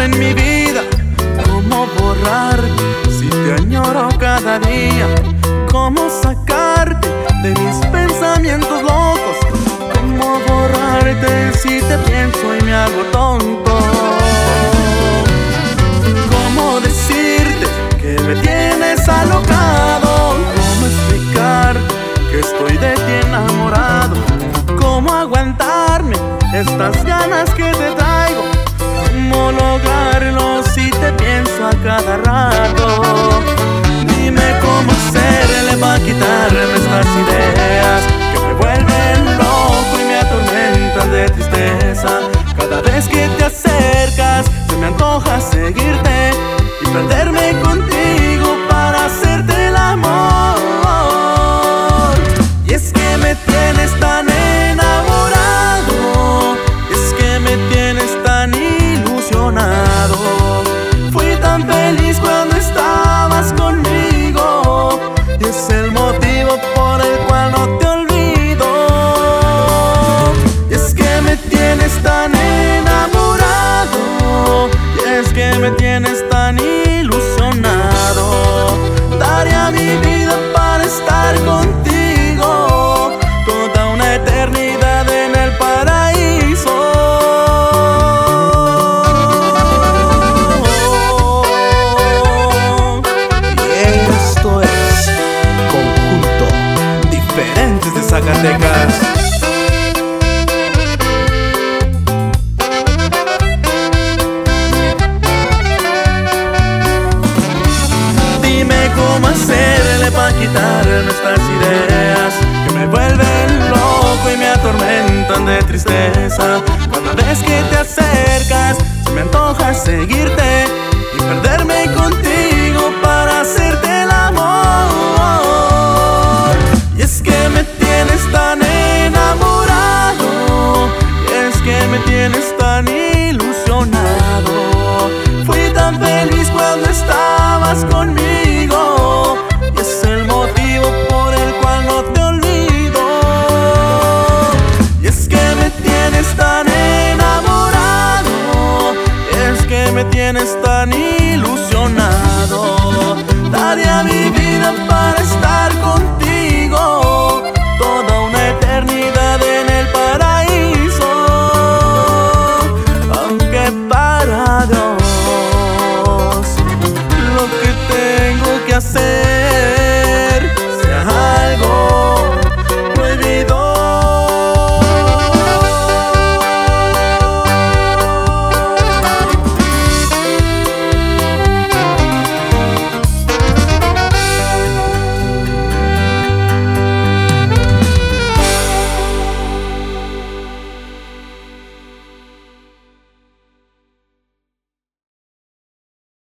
en mi vida. ¿Cómo borrar si te añoro cada día? ¿Cómo sacarte de mis pensamientos locos? ¿Cómo borrarte si te pienso y me hago tonto? ¿Cómo decirte que me tienes alocado? ¿Cómo explicar que estoy de ti enamorado? ¿Cómo aguantarme estas ganas que te dan? ¿Cómo lograrlo si te pienso a cada rato? Dime cómo hacerle para quitarme estas ideas que me vuelven loco y me atormentan de tristeza. Cada vez que te acercas, se me antoja seguirte y perderme contigo motivo por el cual no te olvido. Y es que me tienes tan enamorado, y es que me tienes tan ilusionado. Daría mi vida para estar contigo, Zacatecas. Dime cómo hacerle para quitarme estas ideas que me vuelven loco y me atormentan de tristeza. Cada vez que te acercas, se me antoja seguirte cuando estabas conmigo, y es el motivo por el cual no te olvido. Y es que me tienes tan enamorado, es que me tienes tan ilusionado. Daría mi vida para estar contigo,